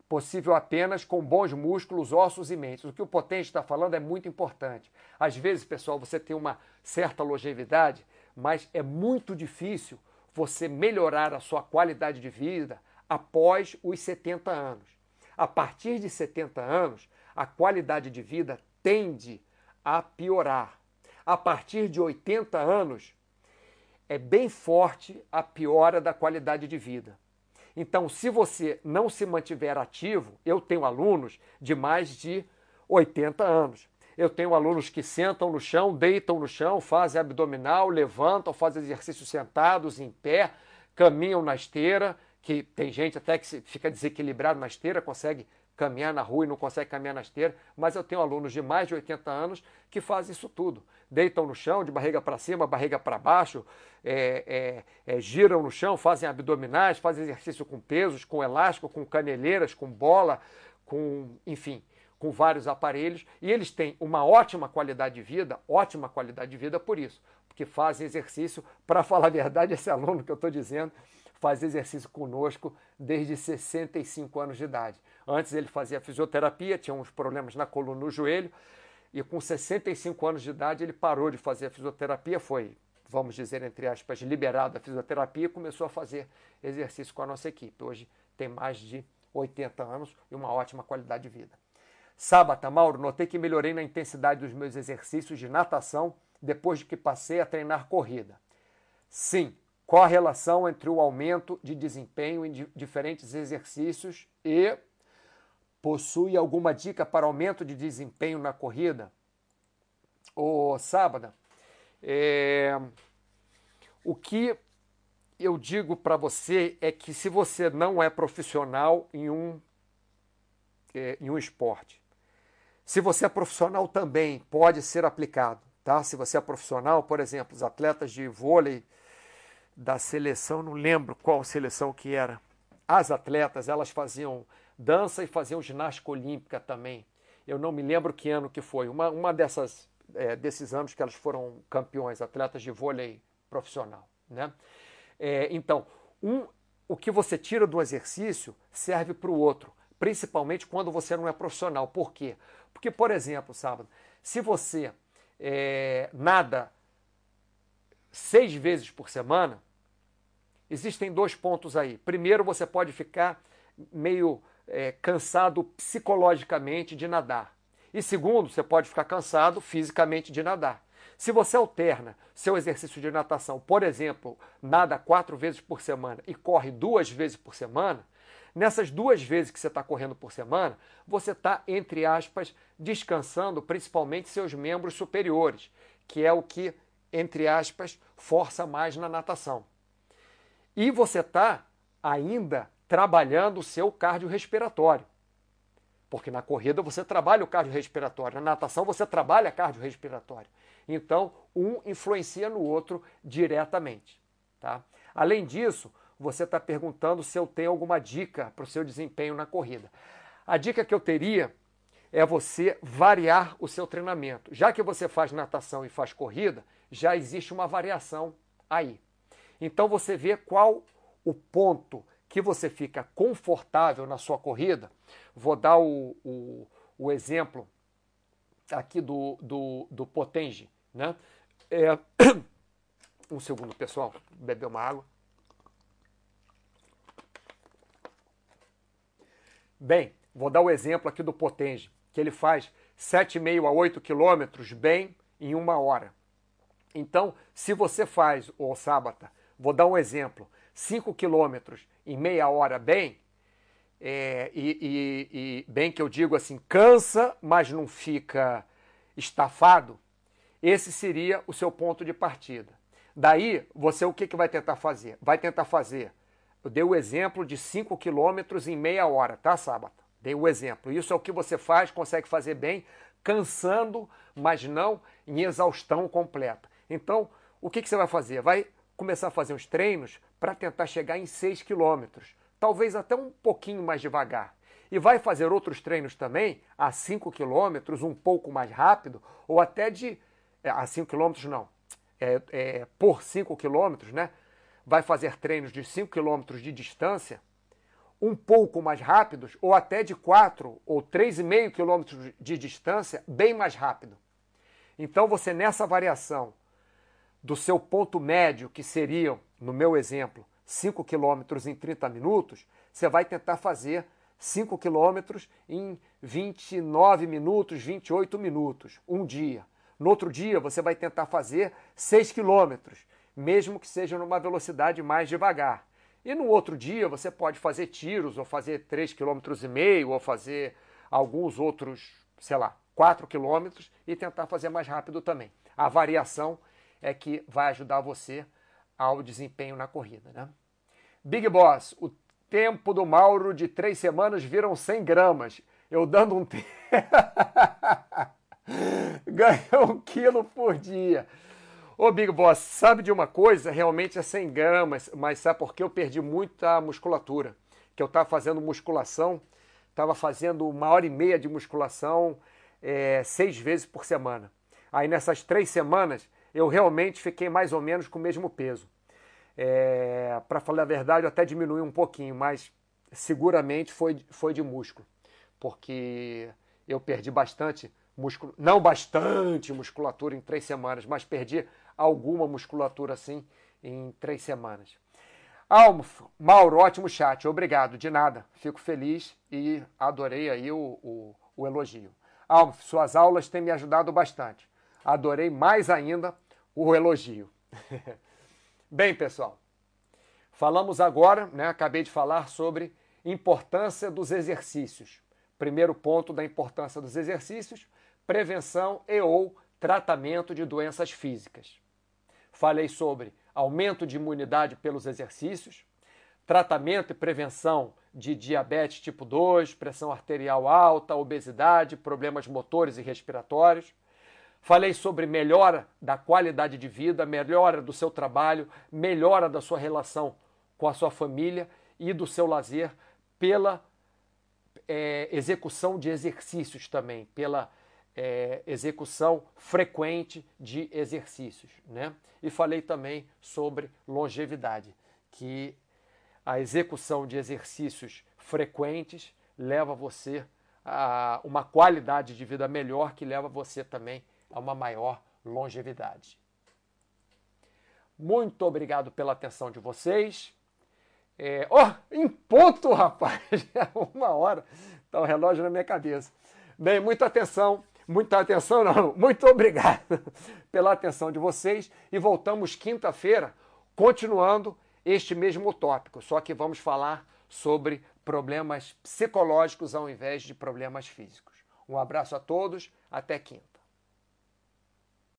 possível apenas com bons músculos, ossos e mentes. O que o Potente está falando é muito importante. Às vezes, pessoal, você tem uma certa longevidade, mas é muito difícil você melhorar a sua qualidade de vida após os 70 anos. A partir de 70 anos, a qualidade de vida tende a piorar. A partir de 80 anos, é bem forte a piora da qualidade de vida. Então, se você não se mantiver ativo, eu tenho alunos de mais de 80 anos. Eu tenho alunos que sentam no chão, deitam no chão, fazem abdominal, levantam, fazem exercícios sentados, em pé, caminham na esteira, que tem gente até que fica desequilibrado na esteira, consegue caminhar na rua e não consegue caminhar na esteira, mas eu tenho alunos de mais de 80 anos que fazem isso tudo. Deitam no chão, de barriga para cima, barriga para baixo, é, é, é, giram no chão, fazem abdominais, fazem exercício com pesos, com elástico, com caneleiras, com bola, com, enfim, com vários aparelhos. E eles têm uma ótima qualidade de vida, ótima qualidade de vida por isso, porque fazem exercício, para falar a verdade, esse aluno que eu estou dizendo, faz exercício conosco desde 65 anos de idade. Antes ele fazia fisioterapia, tinha uns problemas na coluna no joelho, e com 65 anos de idade ele parou de fazer fisioterapia, foi, vamos dizer, entre aspas, liberado da fisioterapia e começou a fazer exercício com a nossa equipe. Hoje tem mais de 80 anos e uma ótima qualidade de vida. Sábata, Mauro, notei que melhorei na intensidade dos meus exercícios de natação depois de que passei a treinar corrida. Sim, qual a relação entre o aumento de desempenho em diferentes exercícios e possui alguma dica para aumento de desempenho na corrida? Ô, Sábada, é... o que eu digo para você é que se você não é profissional em um, é, em um esporte, se você é profissional também pode ser aplicado, tá? Se você é profissional, por exemplo, os atletas de vôlei da seleção, não lembro qual seleção que era. As atletas, elas faziam dança e faziam ginástica olímpica também. Eu não me lembro que ano que foi. Uma, uma dessas, é, desses anos que elas foram campeões, atletas de vôlei profissional. Né? É, então, um, o que você tira do exercício serve para o outro, principalmente quando você não é profissional. Por quê? Porque, por exemplo, sábado, se você é, nada seis vezes por semana, Existem dois pontos aí. Primeiro, você pode ficar meio é, cansado psicologicamente de nadar. E segundo, você pode ficar cansado fisicamente de nadar. Se você alterna seu exercício de natação, por exemplo, nada quatro vezes por semana e corre duas vezes por semana, nessas duas vezes que você está correndo por semana, você está, entre aspas, descansando principalmente seus membros superiores, que é o que, entre aspas, força mais na natação. E você está ainda trabalhando o seu cardiorrespiratório. Porque na corrida você trabalha o cardiorrespiratório, na natação você trabalha cardiorrespiratório. Então, um influencia no outro diretamente. Tá? Além disso, você está perguntando se eu tenho alguma dica para o seu desempenho na corrida. A dica que eu teria é você variar o seu treinamento. Já que você faz natação e faz corrida, já existe uma variação aí. Então você vê qual o ponto que você fica confortável na sua corrida. Vou dar o, o, o exemplo aqui do, do, do Potengi. Né? É... Um segundo, pessoal, beber uma água. Bem, vou dar o exemplo aqui do Potengi, que ele faz 7,5 a 8 quilômetros bem em uma hora. Então, se você faz, o Sábata, vou dar um exemplo, 5 quilômetros em meia hora bem, é, e, e, e, bem que eu digo assim, cansa, mas não fica estafado, esse seria o seu ponto de partida. Daí, você o que, que vai tentar fazer? Vai tentar fazer, eu dei o exemplo de 5 quilômetros em meia hora, tá, Sábata? Dei o exemplo. Isso é o que você faz, consegue fazer bem, cansando, mas não em exaustão completa. Então, o que, que você vai fazer? Vai começar a fazer uns treinos para tentar chegar em 6 quilômetros, talvez até um pouquinho mais devagar. E vai fazer outros treinos também a 5 quilômetros, um pouco mais rápido, ou até de. É, a 5 quilômetros não, é, é, por 5 quilômetros, né? Vai fazer treinos de 5 quilômetros de distância, um pouco mais rápidos, ou até de 4 ou 3,5 quilômetros de distância, bem mais rápido. Então você nessa variação do seu ponto médio, que seriam, no meu exemplo, 5 quilômetros em 30 minutos, você vai tentar fazer 5 quilômetros em 29 minutos, 28 minutos, um dia. No outro dia, você vai tentar fazer 6 quilômetros, mesmo que seja numa velocidade mais devagar. E no outro dia, você pode fazer tiros, ou fazer 3,5 km, ou fazer alguns outros, sei lá, 4 quilômetros e tentar fazer mais rápido também. A variação é que vai ajudar você ao desempenho na corrida. Né? Big Boss, o tempo do Mauro de três semanas viram 100 gramas. Eu dando um tempo. Ganhou um quilo por dia. Ô Big Boss, sabe de uma coisa? Realmente é 100 gramas, mas sabe por que eu perdi muita musculatura? Que eu estava fazendo musculação, estava fazendo uma hora e meia de musculação é, seis vezes por semana. Aí nessas três semanas eu realmente fiquei mais ou menos com o mesmo peso. É, Para falar a verdade, eu até diminui um pouquinho, mas seguramente foi, foi de músculo, porque eu perdi bastante músculo, não bastante musculatura em três semanas, mas perdi alguma musculatura assim em três semanas. Almo, Mauro, ótimo chat, obrigado, de nada, fico feliz e adorei aí o, o, o elogio. Almo, suas aulas têm me ajudado bastante, adorei mais ainda o elogio. Bem, pessoal, falamos agora, né, acabei de falar sobre importância dos exercícios. Primeiro ponto da importância dos exercícios, prevenção e ou tratamento de doenças físicas. Falei sobre aumento de imunidade pelos exercícios, tratamento e prevenção de diabetes tipo 2, pressão arterial alta, obesidade, problemas motores e respiratórios Falei sobre melhora da qualidade de vida, melhora do seu trabalho, melhora da sua relação com a sua família e do seu lazer pela é, execução de exercícios também, pela é, execução frequente de exercícios. Né? E falei também sobre longevidade, que a execução de exercícios frequentes leva você a uma qualidade de vida melhor, que leva você também a uma maior longevidade. Muito obrigado pela atenção de vocês. É, oh, em ponto, rapaz! uma hora. Está o relógio na minha cabeça. Bem, muita atenção. Muita atenção, não. Muito obrigado pela atenção de vocês. E voltamos quinta-feira, continuando este mesmo tópico. Só que vamos falar sobre problemas psicológicos ao invés de problemas físicos. Um abraço a todos. Até quinta.